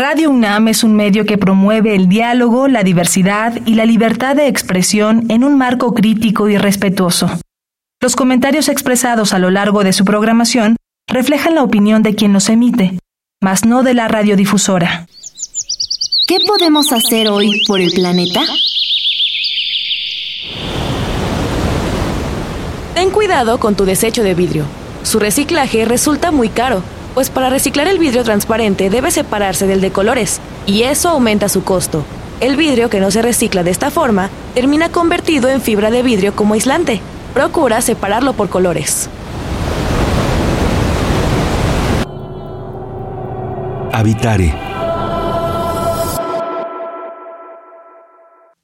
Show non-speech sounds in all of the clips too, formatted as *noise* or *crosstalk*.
Radio UNAM es un medio que promueve el diálogo, la diversidad y la libertad de expresión en un marco crítico y respetuoso. Los comentarios expresados a lo largo de su programación reflejan la opinión de quien los emite, mas no de la radiodifusora. ¿Qué podemos hacer hoy por el planeta? Ten cuidado con tu desecho de vidrio. Su reciclaje resulta muy caro pues para reciclar el vidrio transparente debe separarse del de colores, y eso aumenta su costo. El vidrio que no se recicla de esta forma termina convertido en fibra de vidrio como aislante. Procura separarlo por colores. Habitare.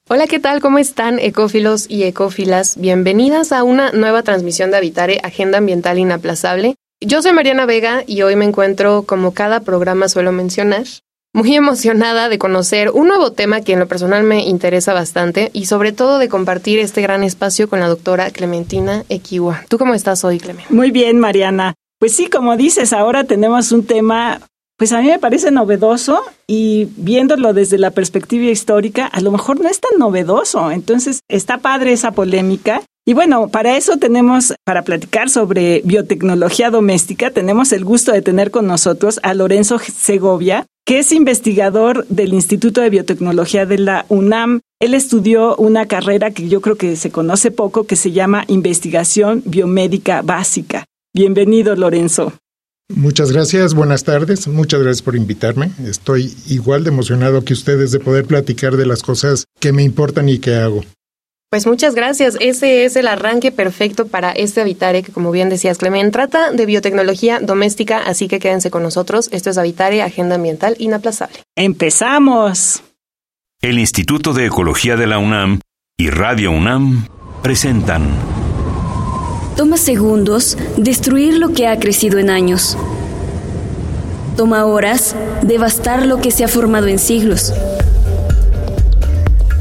Hola, ¿qué tal? ¿Cómo están ecófilos y ecófilas? Bienvenidas a una nueva transmisión de Habitare, Agenda Ambiental Inaplazable. Yo soy Mariana Vega y hoy me encuentro, como cada programa suelo mencionar, muy *laughs* emocionada de conocer un nuevo tema que en lo personal me interesa bastante y sobre todo de compartir este gran espacio con la doctora Clementina Equiwa. ¿Tú cómo estás hoy, Clementina? Muy bien, Mariana. Pues sí, como dices, ahora tenemos un tema, pues a mí me parece novedoso y viéndolo desde la perspectiva histórica, a lo mejor no es tan novedoso. Entonces, está padre esa polémica y bueno, para eso tenemos, para platicar sobre biotecnología doméstica, tenemos el gusto de tener con nosotros a Lorenzo Segovia, que es investigador del Instituto de Biotecnología de la UNAM. Él estudió una carrera que yo creo que se conoce poco, que se llama Investigación Biomédica Básica. Bienvenido, Lorenzo. Muchas gracias, buenas tardes, muchas gracias por invitarme. Estoy igual de emocionado que ustedes de poder platicar de las cosas que me importan y que hago. Pues muchas gracias. Ese es el arranque perfecto para este Habitare, que como bien decías, Clemen, trata de biotecnología doméstica, así que quédense con nosotros. Esto es Habitare, Agenda Ambiental Inaplazable. ¡Empezamos! El Instituto de Ecología de la UNAM y Radio UNAM presentan. Toma segundos destruir lo que ha crecido en años. Toma horas devastar lo que se ha formado en siglos.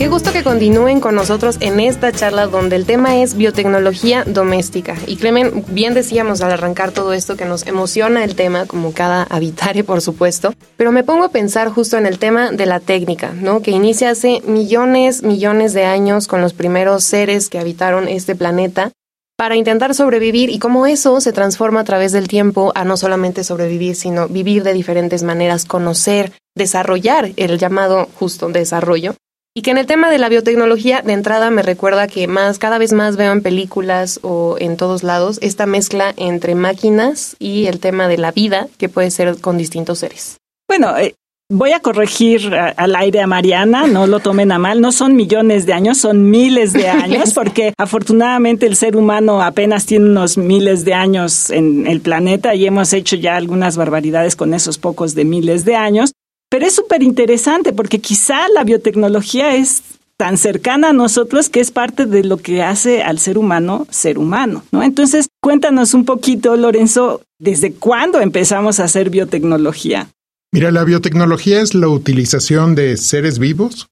Qué gusto que continúen con nosotros en esta charla donde el tema es biotecnología doméstica. Y Clemen, bien decíamos al arrancar todo esto que nos emociona el tema, como cada habitare, por supuesto, pero me pongo a pensar justo en el tema de la técnica, ¿no? Que inicia hace millones, millones de años con los primeros seres que habitaron este planeta para intentar sobrevivir y cómo eso se transforma a través del tiempo a no solamente sobrevivir, sino vivir de diferentes maneras, conocer, desarrollar el llamado justo desarrollo y que en el tema de la biotecnología, de entrada me recuerda que más, cada vez más veo en películas o en todos lados esta mezcla entre máquinas y el tema de la vida que puede ser con distintos seres. Bueno, eh, voy a corregir al aire a Mariana, no lo tomen a mal, no son millones de años, son miles de años, *laughs* porque afortunadamente el ser humano apenas tiene unos miles de años en el planeta y hemos hecho ya algunas barbaridades con esos pocos de miles de años. Pero es súper interesante porque quizá la biotecnología es tan cercana a nosotros que es parte de lo que hace al ser humano ser humano, ¿no? Entonces, cuéntanos un poquito, Lorenzo, ¿desde cuándo empezamos a hacer biotecnología? Mira, la biotecnología es la utilización de seres vivos,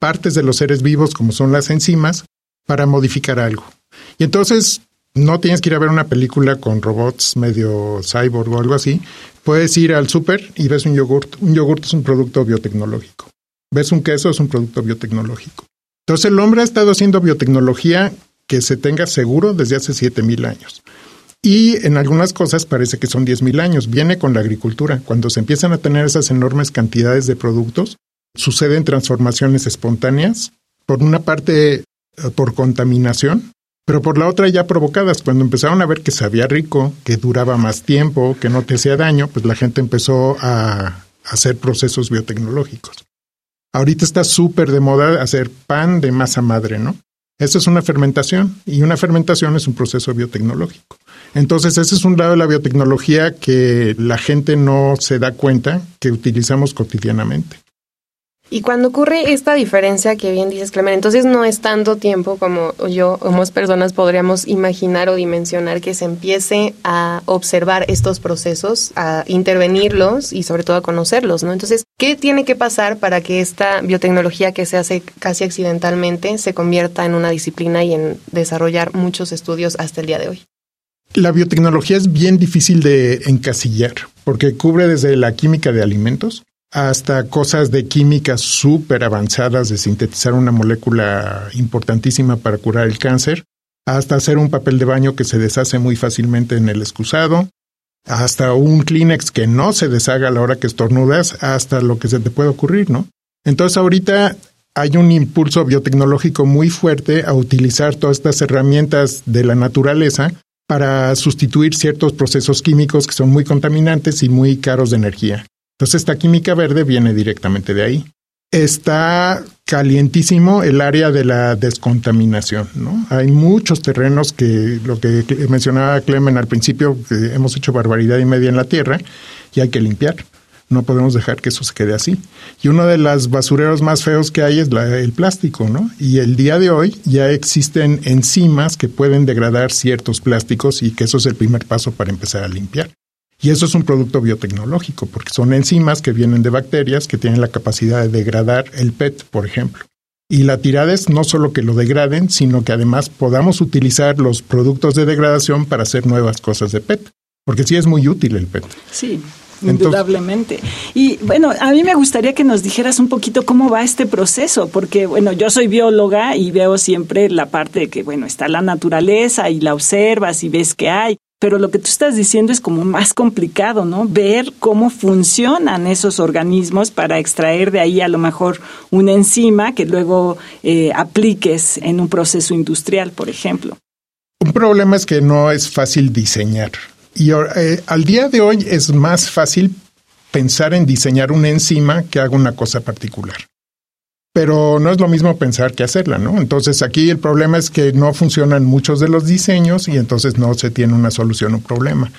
partes de los seres vivos como son las enzimas, para modificar algo. Y entonces no tienes que ir a ver una película con robots medio cyborg o algo así. Puedes ir al súper y ves un yogurt. Un yogurt es un producto biotecnológico. Ves un queso, es un producto biotecnológico. Entonces el hombre ha estado haciendo biotecnología que se tenga seguro desde hace 7000 años. Y en algunas cosas parece que son 10.000 años. Viene con la agricultura. Cuando se empiezan a tener esas enormes cantidades de productos, suceden transformaciones espontáneas. Por una parte, eh, por contaminación, pero por la otra ya provocadas, cuando empezaron a ver que sabía rico, que duraba más tiempo, que no te hacía daño, pues la gente empezó a hacer procesos biotecnológicos. Ahorita está súper de moda hacer pan de masa madre, ¿no? Eso es una fermentación y una fermentación es un proceso biotecnológico. Entonces, ese es un lado de la biotecnología que la gente no se da cuenta que utilizamos cotidianamente. Y cuando ocurre esta diferencia que bien dices, Clemen, entonces no es tanto tiempo como yo o más personas podríamos imaginar o dimensionar que se empiece a observar estos procesos, a intervenirlos y sobre todo a conocerlos, ¿no? Entonces, ¿qué tiene que pasar para que esta biotecnología que se hace casi accidentalmente se convierta en una disciplina y en desarrollar muchos estudios hasta el día de hoy? La biotecnología es bien difícil de encasillar porque cubre desde la química de alimentos, hasta cosas de química súper avanzadas de sintetizar una molécula importantísima para curar el cáncer, hasta hacer un papel de baño que se deshace muy fácilmente en el excusado, hasta un Kleenex que no se deshaga a la hora que estornudas, hasta lo que se te puede ocurrir, ¿no? Entonces ahorita hay un impulso biotecnológico muy fuerte a utilizar todas estas herramientas de la naturaleza para sustituir ciertos procesos químicos que son muy contaminantes y muy caros de energía. Entonces esta química verde viene directamente de ahí. Está calientísimo el área de la descontaminación, ¿no? Hay muchos terrenos que, lo que mencionaba Clemen al principio, que hemos hecho barbaridad y media en la tierra y hay que limpiar. No podemos dejar que eso se quede así. Y uno de los basureros más feos que hay es el plástico, ¿no? Y el día de hoy ya existen enzimas que pueden degradar ciertos plásticos y que eso es el primer paso para empezar a limpiar. Y eso es un producto biotecnológico, porque son enzimas que vienen de bacterias que tienen la capacidad de degradar el PET, por ejemplo. Y la tirada es no solo que lo degraden, sino que además podamos utilizar los productos de degradación para hacer nuevas cosas de PET, porque sí es muy útil el PET. Sí. Indudablemente. y bueno, a mí me gustaría que nos dijeras un poquito cómo va este proceso, porque bueno, yo soy bióloga y veo siempre la parte de que, bueno, está la naturaleza y la observas y ves que hay, pero lo que tú estás diciendo es como más complicado, ¿no? Ver cómo funcionan esos organismos para extraer de ahí a lo mejor una enzima que luego eh, apliques en un proceso industrial, por ejemplo. Un problema es que no es fácil diseñar. Y eh, al día de hoy es más fácil pensar en diseñar una enzima que haga una cosa particular pero no es lo mismo pensar que hacerla, ¿no? Entonces aquí el problema es que no funcionan muchos de los diseños y entonces no se tiene una solución a un problema.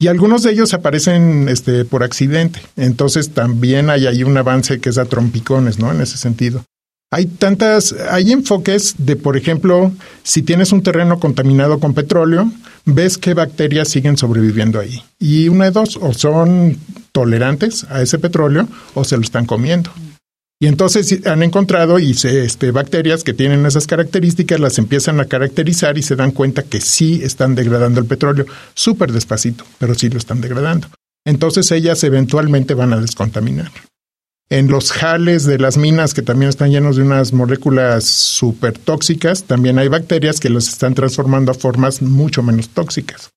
Y algunos de ellos aparecen este, por accidente. Entonces también hay ahí un avance que es a trompicones, ¿no? En ese sentido. Hay tantas, hay enfoques de, por ejemplo, si tienes un terreno contaminado con petróleo, ves qué bacterias siguen sobreviviendo ahí. Y una de dos, o son tolerantes a ese petróleo o se lo están comiendo. Y entonces han encontrado y este, bacterias que tienen esas características, las empiezan a caracterizar y se dan cuenta que sí están degradando el petróleo, súper despacito, pero sí lo están degradando. Entonces ellas eventualmente van a descontaminar. En los jales de las minas, que también están llenos de unas moléculas súper tóxicas, también hay bacterias que los están transformando a formas mucho menos tóxicas.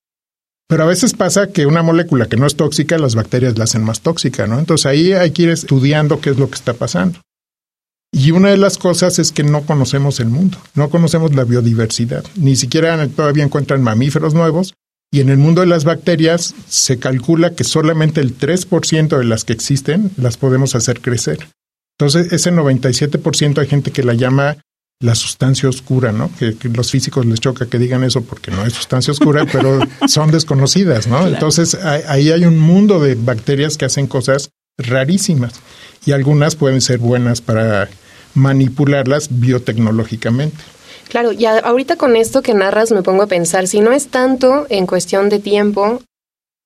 Pero a veces pasa que una molécula que no es tóxica, las bacterias la hacen más tóxica, ¿no? Entonces ahí hay que ir estudiando qué es lo que está pasando. Y una de las cosas es que no conocemos el mundo, no conocemos la biodiversidad, ni siquiera todavía encuentran mamíferos nuevos. Y en el mundo de las bacterias se calcula que solamente el 3% de las que existen las podemos hacer crecer. Entonces, ese 97% hay gente que la llama la sustancia oscura, ¿no? Que, los físicos les choca que digan eso porque no es sustancia oscura, *laughs* pero son desconocidas, ¿no? Entonces ahí hay un mundo de bacterias que hacen cosas rarísimas y algunas pueden ser buenas para manipularlas biotecnológicamente. Claro, y ahorita con esto que narras me pongo a pensar, si no es tanto en cuestión de tiempo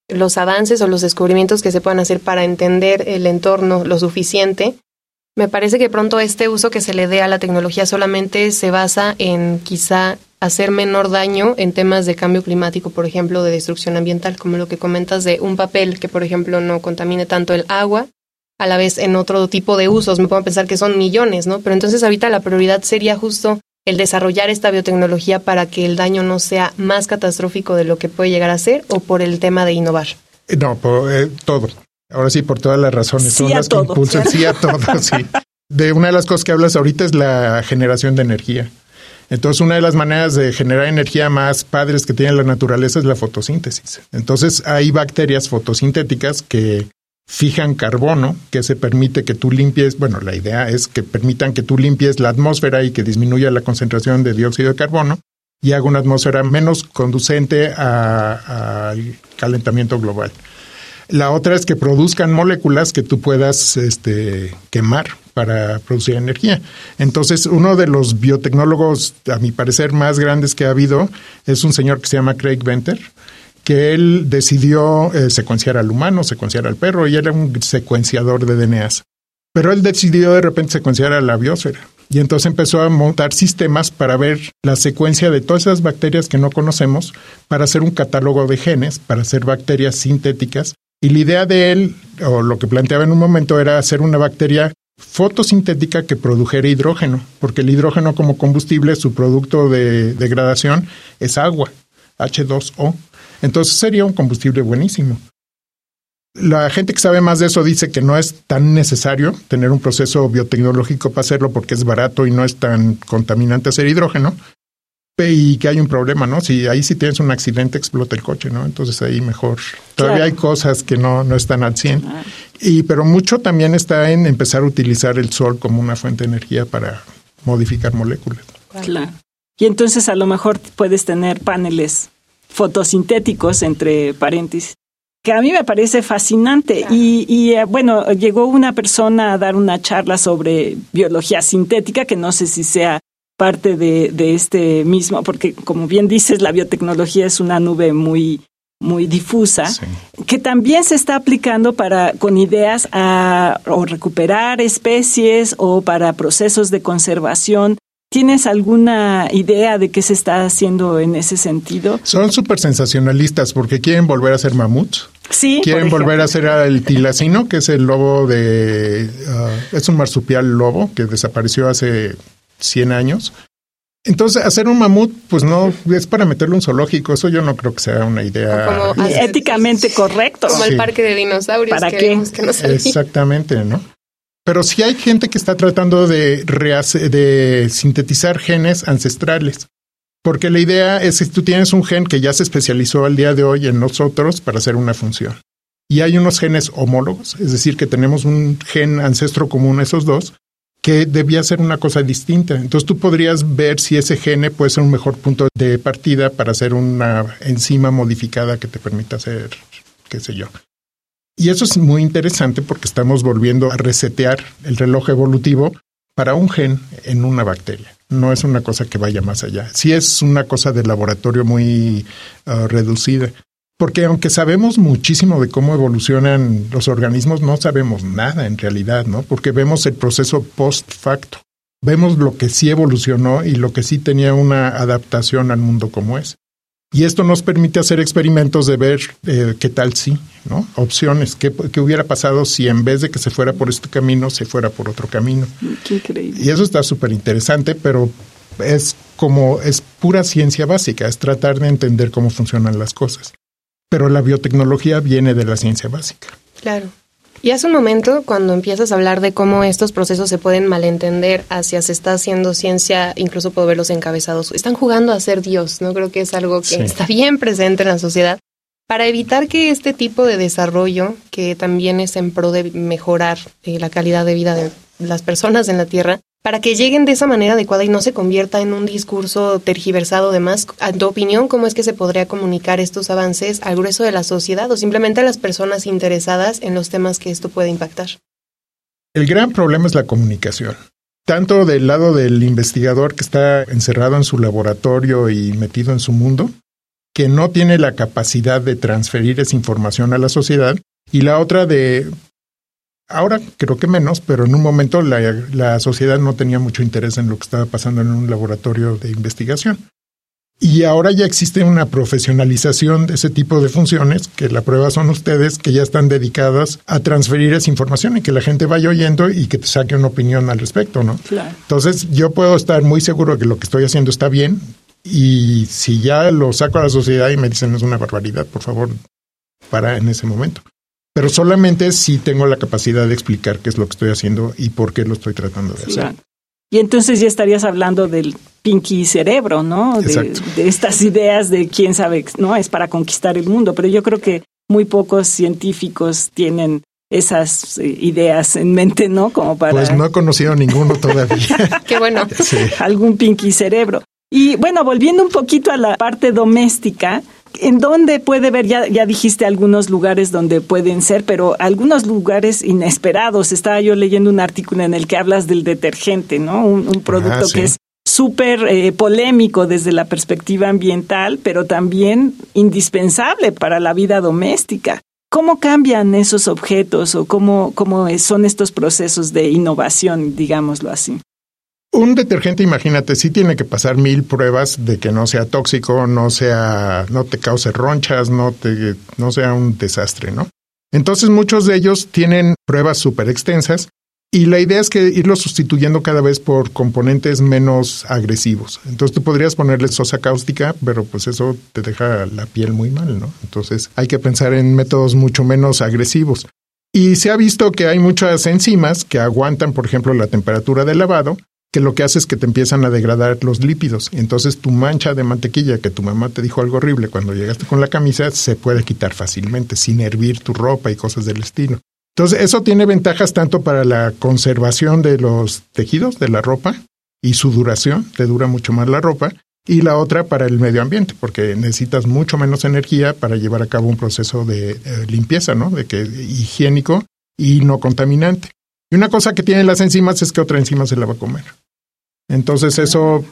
los avances o los descubrimientos que se puedan hacer para entender el entorno lo suficiente, me parece que pronto este uso que se le dé a la tecnología solamente se basa en quizá hacer menor daño en temas de cambio climático, por ejemplo, de destrucción ambiental, como lo que comentas de un papel que, por ejemplo, no contamine tanto el agua, a la vez en otro tipo de usos. Me puedo pensar que son millones, ¿no? Pero entonces ahorita la prioridad sería justo el desarrollar esta biotecnología para que el daño no sea más catastrófico de lo que puede llegar a ser o por el tema de innovar. No, por, eh, todo. Ahora sí, por todas las razones. Sí Son las que impulsan, sí a todo, *laughs* sí. De una de las cosas que hablas ahorita es la generación de energía. Entonces, una de las maneras de generar energía más padres que tiene la naturaleza es la fotosíntesis. Entonces, hay bacterias fotosintéticas que fijan carbono, que se permite que tú limpies, bueno, la idea es que permitan que tú limpies la atmósfera y que disminuya la concentración de dióxido de carbono y haga una atmósfera menos conducente al calentamiento global. La otra es que produzcan moléculas que tú puedas este, quemar para producir energía. Entonces, uno de los biotecnólogos, a mi parecer, más grandes que ha habido es un señor que se llama Craig Venter, que él decidió eh, secuenciar al humano, secuenciar al perro, y era un secuenciador de DNAs. Pero él decidió de repente secuenciar a la biosfera. Y entonces empezó a montar sistemas para ver la secuencia de todas esas bacterias que no conocemos, para hacer un catálogo de genes, para hacer bacterias sintéticas. Y la idea de él, o lo que planteaba en un momento, era hacer una bacteria fotosintética que produjera hidrógeno, porque el hidrógeno como combustible, su producto de degradación es agua, H2O. Entonces sería un combustible buenísimo. La gente que sabe más de eso dice que no es tan necesario tener un proceso biotecnológico para hacerlo porque es barato y no es tan contaminante hacer hidrógeno. Y que hay un problema, ¿no? Si ahí si tienes un accidente explota el coche, ¿no? Entonces ahí mejor. Todavía hay cosas que no, no están al 100. Y, pero mucho también está en empezar a utilizar el sol como una fuente de energía para modificar moléculas. Claro. Y entonces a lo mejor puedes tener paneles fotosintéticos, entre paréntesis, que a mí me parece fascinante. Y, y eh, bueno, llegó una persona a dar una charla sobre biología sintética, que no sé si sea parte de, de este mismo, porque como bien dices, la biotecnología es una nube muy muy difusa, que también se está aplicando para con ideas a o recuperar especies o para procesos de conservación ¿Tienes alguna idea de qué se está haciendo en ese sentido? Son súper sensacionalistas porque quieren volver a ser mamuts. Sí. Quieren volver a ser el tilacino, que es el lobo de... Uh, es un marsupial lobo que desapareció hace 100 años. Entonces, hacer un mamut, pues no, es para meterlo en un zoológico. Eso yo no creo que sea una idea éticamente correcto. Como el parque de dinosaurios. ¿Para qué? Exactamente, ¿no? Pero sí hay gente que está tratando de, de sintetizar genes ancestrales. Porque la idea es que tú tienes un gen que ya se especializó al día de hoy en nosotros para hacer una función. Y hay unos genes homólogos, es decir, que tenemos un gen ancestro común, esos dos, que debía ser una cosa distinta. Entonces tú podrías ver si ese gene puede ser un mejor punto de partida para hacer una enzima modificada que te permita hacer, qué sé yo, y eso es muy interesante porque estamos volviendo a resetear el reloj evolutivo para un gen en una bacteria. No es una cosa que vaya más allá. Sí es una cosa de laboratorio muy uh, reducida. Porque aunque sabemos muchísimo de cómo evolucionan los organismos, no sabemos nada en realidad, ¿no? Porque vemos el proceso post facto. Vemos lo que sí evolucionó y lo que sí tenía una adaptación al mundo como es. Y esto nos permite hacer experimentos de ver eh, qué tal sí, ¿no? Opciones, qué, qué, hubiera pasado si en vez de que se fuera por este camino, se fuera por otro camino. Qué increíble. Y eso está súper interesante, pero es como, es pura ciencia básica, es tratar de entender cómo funcionan las cosas. Pero la biotecnología viene de la ciencia básica. Claro. Y hace un momento, cuando empiezas a hablar de cómo estos procesos se pueden malentender hacia se está haciendo ciencia, incluso puedo verlos encabezados, están jugando a ser Dios, ¿no? Creo que es algo que está bien presente en la sociedad. Para evitar que este tipo de desarrollo, que también es en pro de mejorar eh, la calidad de vida de las personas en la Tierra, para que lleguen de esa manera adecuada y no se convierta en un discurso tergiversado de más. ¿A tu opinión, cómo es que se podría comunicar estos avances al grueso de la sociedad o simplemente a las personas interesadas en los temas que esto puede impactar? El gran problema es la comunicación. Tanto del lado del investigador que está encerrado en su laboratorio y metido en su mundo, que no tiene la capacidad de transferir esa información a la sociedad, y la otra de Ahora creo que menos, pero en un momento la, la, sociedad no tenía mucho interés en lo que estaba pasando en un laboratorio de investigación. Y ahora ya existe una profesionalización de ese tipo de funciones, que la prueba son ustedes, que ya están dedicadas a transferir esa información y que la gente vaya oyendo y que te saque una opinión al respecto, ¿no? Claro. Entonces yo puedo estar muy seguro de que lo que estoy haciendo está bien y si ya lo saco a la sociedad y me dicen es una barbaridad, por favor, para en ese momento pero solamente si tengo la capacidad de explicar qué es lo que estoy haciendo y por qué lo estoy tratando de hacer. Y entonces ya estarías hablando del pinky cerebro, ¿no? De, de, estas ideas de quién sabe, ¿no? Es para conquistar el mundo, pero yo creo que muy pocos científicos tienen esas eh, ideas en mente, ¿no? Como para... Pues no he conocido ninguno todavía. *laughs* Qué bueno. Sí. Algún pinky cerebro. Y bueno, volviendo un poquito a la parte doméstica, ¿En dónde puede ver? Ya, ya dijiste algunos lugares donde pueden ser, pero algunos lugares inesperados. Estaba yo leyendo un artículo en el que hablas del detergente, ¿no? Un, producto que es súper eh, polémico desde la perspectiva ambiental, pero también indispensable para la vida doméstica. ¿Cómo cambian esos objetos o cómo, cómo son estos procesos de innovación, digámoslo así? Un detergente, imagínate, sí tiene que pasar mil pruebas de que no sea tóxico, no sea, no te cause ronchas, no te, no sea un desastre, ¿no? Entonces muchos de ellos tienen pruebas súper extensas y la idea es que irlos sustituyendo cada vez por componentes menos agresivos. Entonces tú podrías ponerle sosa cáustica, pero pues eso te deja la piel muy mal, ¿no? Entonces hay que pensar en métodos mucho menos agresivos. Y se ha visto que hay muchas enzimas que aguantan, por ejemplo, la temperatura del lavado que lo que hace es que te empiezan a degradar los lípidos. Entonces tu mancha de mantequilla que tu mamá te dijo algo horrible cuando llegaste con la camisa se puede quitar fácilmente sin hervir tu ropa y cosas del estilo. Entonces eso tiene ventajas tanto para la conservación de los tejidos de la ropa y su duración, te dura mucho más la ropa, y la otra para el medio ambiente, porque necesitas mucho menos energía para llevar a cabo un proceso de, limpieza, ¿no? De que higiénico y no contaminante. Y una cosa que tienen las enzimas es que otra enzima se la va a comer. Entonces eso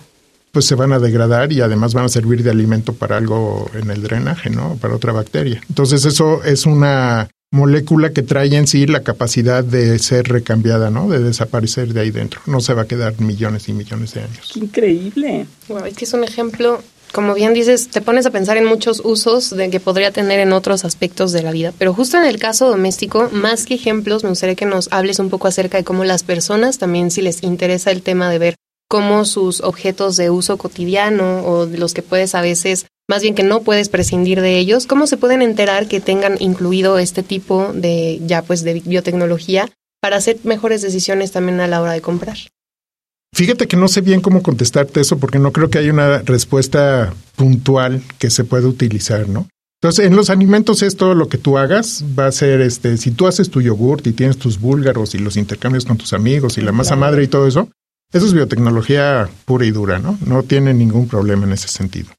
pues se van a degradar y además van a servir de alimento para algo en el drenaje, ¿no? Para otra bacteria. Entonces eso es una molécula que trae en sí la capacidad de ser recambiada, ¿no? De desaparecer de ahí dentro. No se va a quedar millones y millones de años. increíble. Wow, es que es un ejemplo, como bien dices, te pones a pensar en muchos usos de que podría tener en otros aspectos de la vida, pero justo en el caso doméstico, más que ejemplos, me gustaría que nos hables un poco acerca de cómo las personas también si les interesa el tema de ver cómo sus objetos de uso cotidiano o de los que puedes a veces, más bien que no puedes prescindir de ellos, cómo se pueden enterar que tengan incluido este tipo de ya pues de biotecnología para hacer mejores decisiones también a la hora de comprar. Fíjate que no sé bien cómo contestarte eso porque no creo que haya una respuesta puntual que se pueda utilizar, ¿no? Entonces, en los alimentos es todo lo que tú hagas, va a ser este, si tú haces tu yogurt y tienes tus búlgaros y los intercambios con tus amigos y la masa madre y todo eso, eso es biotecnología pura y dura, ¿no? No tiene ningún problema en ese sentido.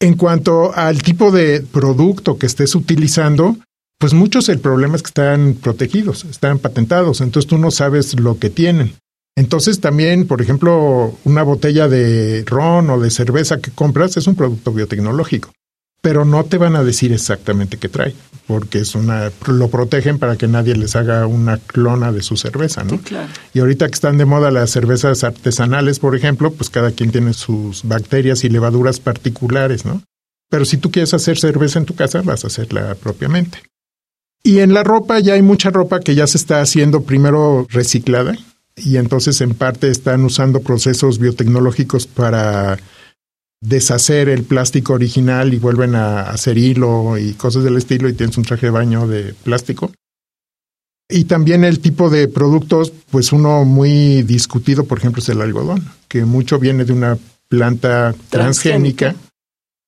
En cuanto al tipo de producto que estés utilizando, pues muchos el problema es que están protegidos, están patentados, entonces tú no sabes lo que tienen. Entonces también, por ejemplo, una botella de ron o de cerveza que compras es un producto biotecnológico pero no te van a decir exactamente qué trae, porque es una lo protegen para que nadie les haga una clona de su cerveza, ¿no? claro. Y ahorita que están de moda las cervezas artesanales, por ejemplo, pues cada quien tiene sus bacterias y levaduras particulares, ¿no? Pero si tú quieres hacer cerveza en tu casa, vas a hacerla propiamente. Y en la ropa ya hay mucha ropa que ya se está haciendo primero reciclada y entonces en parte están usando procesos biotecnológicos para deshacer el plástico original y vuelven a hacer hilo y cosas del estilo y tienes un traje de baño de plástico. Y también el tipo de productos, pues uno muy discutido, por ejemplo, es el algodón, que mucho viene de una planta transgénica,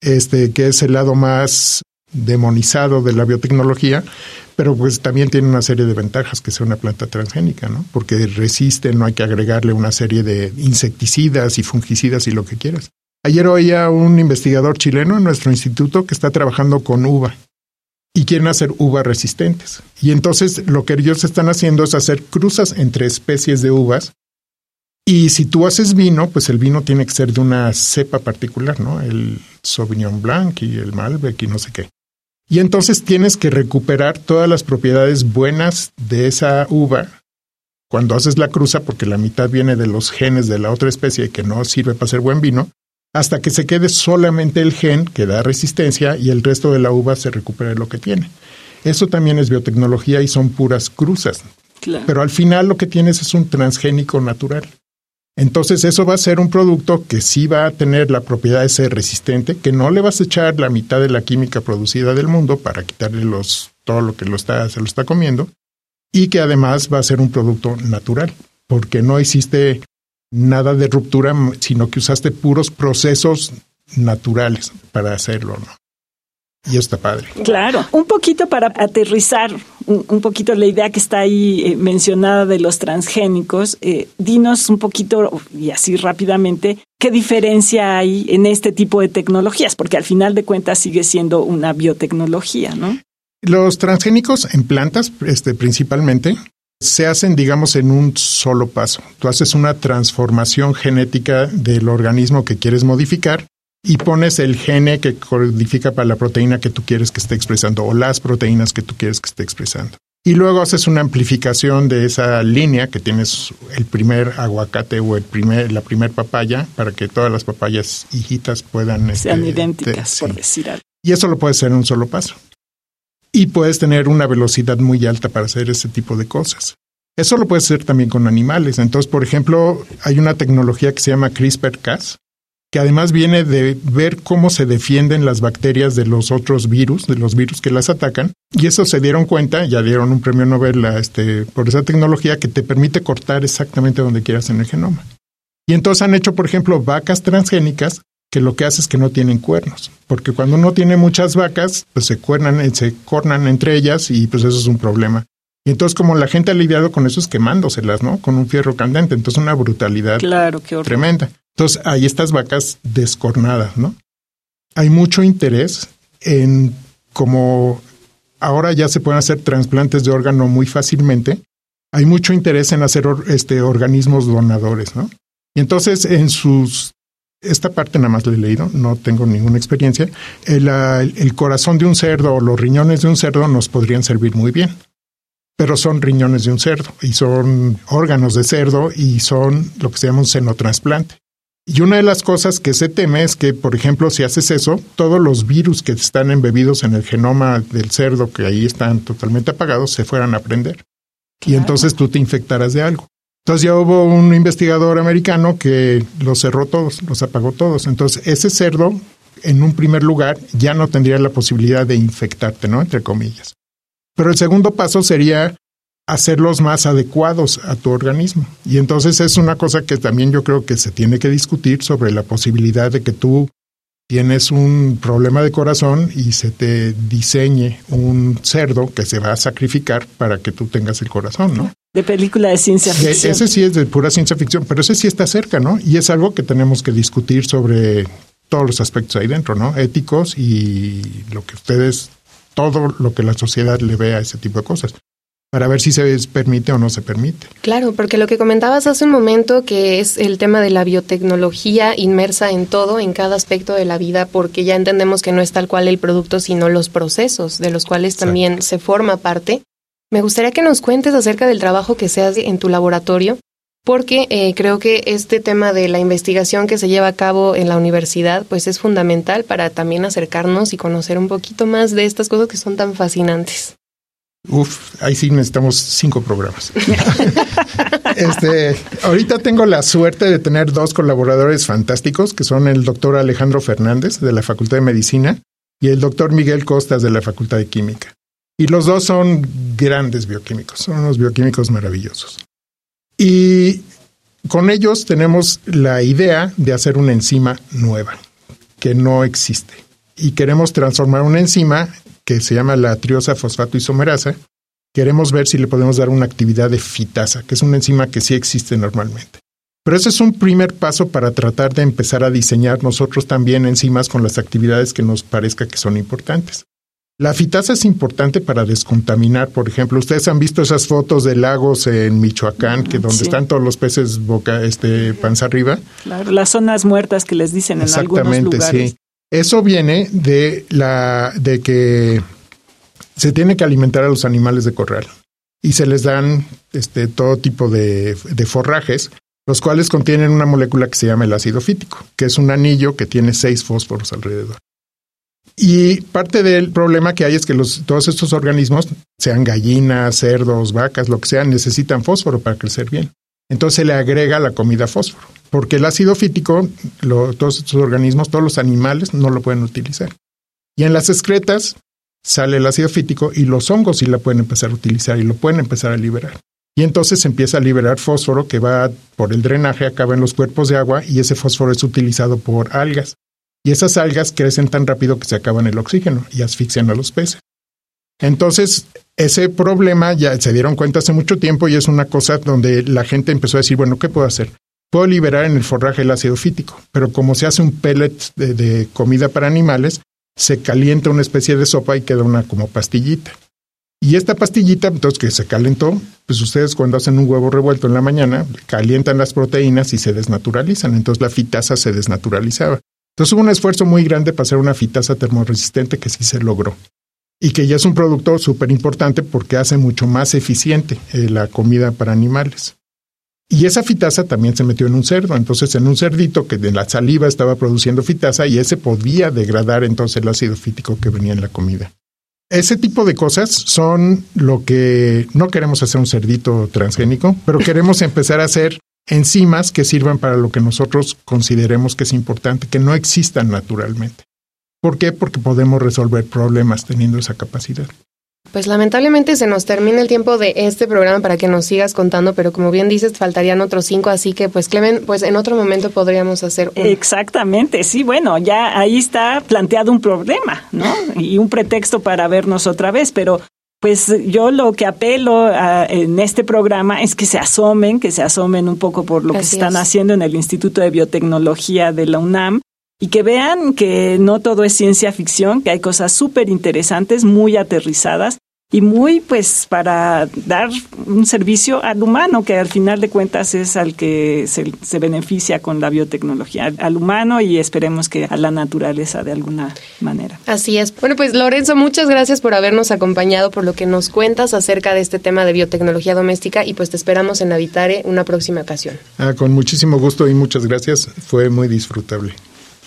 este, que es el lado más demonizado de la biotecnología, pero pues también tiene una serie de ventajas que sea una planta transgénica, ¿no? Porque resiste, no hay que agregarle una serie de insecticidas y fungicidas y lo que quieras. Ayer oía un investigador chileno en nuestro instituto que está trabajando con uva y quieren hacer uvas resistentes. Y entonces lo que ellos están haciendo es hacer cruzas entre especies de uvas. Y si tú haces vino, pues el vino tiene que ser de una cepa particular, ¿no? El Sauvignon Blanc y el Malbec y no sé qué. Y entonces tienes que recuperar todas las propiedades buenas de esa uva cuando haces la cruza, porque la mitad viene de los genes de la otra especie que no sirve para hacer buen vino, hasta que se quede solamente el gen que da resistencia y el resto de la uva se recupere lo que tiene. Eso también es biotecnología y son puras cruzas. Pero al final lo que tienes es un transgénico natural. Entonces eso va a ser un producto que sí va a tener la propiedad de ser resistente, que no le vas a echar la mitad de la química producida del mundo para quitarle los, todo lo que lo está, se lo está comiendo, y que además va a ser un producto natural, porque no existe nada de ruptura, sino que usaste puros procesos naturales para hacerlo, ¿no? Y está padre. Claro. Un poquito para aterrizar un, poquito la idea que está ahí eh, mencionada de los transgénicos, eh, dinos un poquito, y así rápidamente, qué diferencia hay en este tipo de tecnologías, porque al final de cuentas sigue siendo una biotecnología, ¿no? Los transgénicos en plantas, este, principalmente, se hacen, digamos, en un solo paso. Tú haces una transformación genética del organismo que quieres modificar y pones el gene que codifica para la proteína que tú quieres que esté expresando o las proteínas que tú quieres que esté expresando. Y luego haces una amplificación de esa línea que tienes el primer aguacate o el primer, la primer papaya para que todas las papayas hijitas puedan... Sean este, idénticas, por decir algo. Y eso lo puedes hacer en un solo paso. Y puedes tener una velocidad muy alta para hacer ese tipo de cosas. Eso lo puedes hacer también con animales. Entonces, por ejemplo, hay una tecnología que se llama CRISPR-Cas, que además viene de ver cómo se defienden las bacterias de los otros virus, de los virus que las atacan. Y eso se dieron cuenta, ya dieron un premio Nobel a este, por esa tecnología que te permite cortar exactamente donde quieras en el genoma. Y entonces han hecho, por ejemplo, vacas transgénicas que lo que hace es que no tienen cuernos, porque cuando uno tiene muchas vacas, pues se cuernan, se cornan entre ellas y pues eso es un problema. Y entonces como la gente ha lidiado con eso es quemándoselas, ¿no? Con un fierro candente, entonces una brutalidad claro, tremenda. Entonces, hay estas vacas descornadas, ¿no? Hay mucho interés en como ahora ya se pueden hacer trasplantes de órgano muy fácilmente. Hay mucho interés en hacer este, organismos donadores, ¿no? Y entonces en sus esta parte nada más la he leído, no tengo ninguna experiencia. El, el, corazón de un cerdo o los riñones de un cerdo nos podrían servir muy bien, pero son riñones de un cerdo y son órganos de cerdo y son lo que se llama un senotransplante. Y una de las cosas que se teme es que, por ejemplo, si haces eso, todos los virus que están embebidos en el genoma del cerdo, que ahí están totalmente apagados, se fueran a prender. Y entonces tú te infectarás de algo. Entonces ya hubo un investigador americano que los cerró todos, los apagó todos. Entonces ese cerdo, en un primer lugar, ya no tendría la posibilidad de infectarte, ¿no? Entre comillas. Pero el segundo paso sería hacerlos más adecuados a tu organismo. Y entonces es una cosa que también yo creo que se tiene que discutir sobre la posibilidad de que tú tienes un problema de corazón y se te diseñe un cerdo que se va a sacrificar para que tú tengas el corazón, ¿no? De película de ciencia ficción. Ese sí es de pura ciencia ficción, pero ese sí está cerca, ¿no? Y es algo que tenemos que discutir sobre todos los aspectos ahí dentro, ¿no? Éticos y lo que ustedes, todo lo que la sociedad le ve a ese tipo de cosas para ver si se permite o no se permite. Claro, porque lo que comentabas hace un momento, que es el tema de la biotecnología inmersa en todo, en cada aspecto de la vida, porque ya entendemos que no es tal cual el producto, sino los procesos de los cuales también se forma parte. Me gustaría que nos cuentes acerca del trabajo que se hace en tu laboratorio, porque eh, creo que este tema de la investigación que se lleva a cabo en la universidad, pues es fundamental para también acercarnos y conocer un poquito más de estas cosas que son tan fascinantes. Uf, ahí sí necesitamos cinco programas. *laughs* este, ahorita tengo la suerte de tener dos colaboradores fantásticos, que son el doctor Alejandro Fernández de la Facultad de Medicina y el doctor Miguel Costas de la Facultad de Química. Y los dos son grandes bioquímicos, son unos bioquímicos maravillosos. Y con ellos tenemos la idea de hacer una enzima nueva, que no existe. Y queremos transformar una enzima que se llama la triosa fosfato isomerasa, queremos ver si le podemos dar una actividad de fitasa, que es una enzima que sí existe normalmente. Pero ese es un primer paso para tratar de empezar a diseñar nosotros también enzimas con las actividades que nos parezca que son importantes. La fitasa es importante para descontaminar, por ejemplo, ustedes han visto esas fotos de lagos en Michoacán, que donde están todos los peces boca, este, panza arriba. Claro, las zonas muertas que les dicen en algunos lugares. Exactamente, sí. Eso viene de la de que se tiene que alimentar a los animales de corral y se les dan este todo tipo de, de forrajes, los cuales contienen una molécula que se llama el ácido fítico, que es un anillo que tiene seis fósforos alrededor. Y parte del problema que hay es que los, todos estos organismos, sean gallinas, cerdos, vacas, lo que sean, necesitan fósforo para crecer bien. Entonces se le agrega la comida fósforo porque el ácido fítico, todos estos organismos, todos los animales no lo pueden utilizar. Y en las excretas sale el ácido fítico y los hongos sí la pueden empezar a utilizar y lo pueden empezar a liberar. Y entonces se empieza a liberar fósforo que va por el drenaje, acaba en los cuerpos de agua y ese fósforo es utilizado por algas. Y esas algas crecen tan rápido que se acaban el oxígeno y asfixian a los peces. Entonces, ese problema ya se dieron cuenta hace mucho tiempo y es una cosa donde la gente empezó a decir, bueno, ¿qué puedo hacer? Puedo liberar en el forraje el ácido fítico, pero como se hace un pellet de, de comida para animales, se calienta una especie de sopa y queda una como pastillita. Y esta pastillita, entonces que se calentó, pues ustedes cuando hacen un huevo revuelto en la mañana, calientan las proteínas y se desnaturalizan. Entonces la fitasa se desnaturalizaba. Entonces hubo un esfuerzo muy grande para hacer una fitasa termoresistente que sí se logró. Y que ya es un producto súper importante porque hace mucho más eficiente eh, la comida para animales. Y esa fitasa también se metió en un cerdo, entonces en un cerdito que de la saliva estaba produciendo fitasa y ese podía degradar entonces el ácido fítico que venía en la comida. Ese tipo de cosas son lo que no queremos hacer un cerdito transgénico, pero queremos empezar a hacer enzimas que sirvan para lo que nosotros consideremos que es importante, que no existan naturalmente. ¿Por qué? Porque podemos resolver problemas teniendo esa capacidad. Pues lamentablemente se nos termina el tiempo de este programa para que nos sigas contando, pero como bien dices, faltarían otros cinco, así que pues Clemen, pues en otro momento podríamos hacer Exactamente, sí, bueno, ya ahí está planteado un problema, ¿no? Y un pretexto para vernos otra vez, pero pues yo lo que apelo en este programa es que se asomen, que se asomen un poco por lo que se están haciendo en el Instituto de Biotecnología de la UNAM y que vean que no todo es ciencia ficción, que hay cosas súper interesantes, muy aterrizadas y muy pues para dar un servicio al humano, que al final de cuentas es al que se, se, beneficia con la biotecnología, al humano y esperemos que a la naturaleza de alguna manera. Así es. Bueno, pues Lorenzo, muchas gracias por habernos acompañado, por lo que nos cuentas acerca de este tema de biotecnología doméstica y pues te esperamos en Habitare una próxima ocasión. Ah, con muchísimo gusto y muchas gracias, fue muy disfrutable.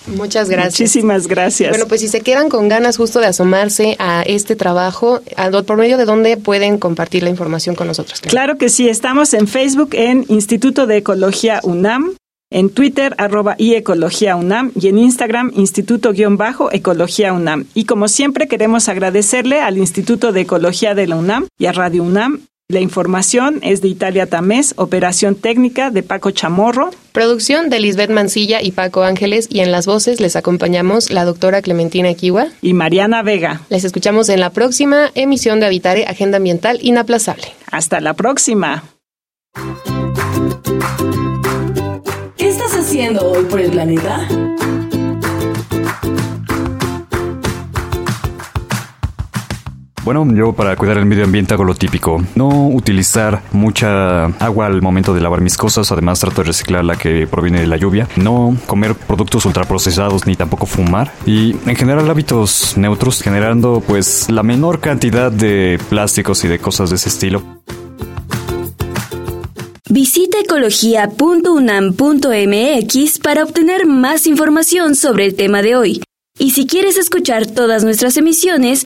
Muchas gracias. Muchísimas gracias. Bueno, pues si se quedan con ganas justo de asomarse a este trabajo, ¿por medio de dónde pueden compartir la información con nosotros? Claro que sí, estamos en Facebook en Instituto de Ecología UNAM, en Twitter arroba y Ecología UNAM y en Instagram Instituto-Ecología UNAM. Y como siempre queremos agradecerle al Instituto de Ecología de la UNAM y a Radio UNAM la información es de Italia Tamés, operación técnica de Paco Chamorro. Producción de Lisbeth Mancilla y Paco Ángeles y en las voces les acompañamos la doctora Clementina Equiwa y Mariana Vega. Les escuchamos en la próxima emisión de Habitare Agenda Ambiental Inaplazable. Hasta la próxima. ¿Qué estás haciendo hoy por el planeta? Bueno, yo para cuidar el medio ambiente hago lo típico. No utilizar mucha agua al momento de lavar mis cosas. Además trato de reciclar la que proviene de la lluvia. No comer productos ultraprocesados ni tampoco fumar. Y en general hábitos neutros generando pues la menor cantidad de plásticos y de cosas de ese estilo. Visita ecología.unam.mx para obtener más información sobre el tema de hoy. Y si quieres escuchar todas nuestras emisiones,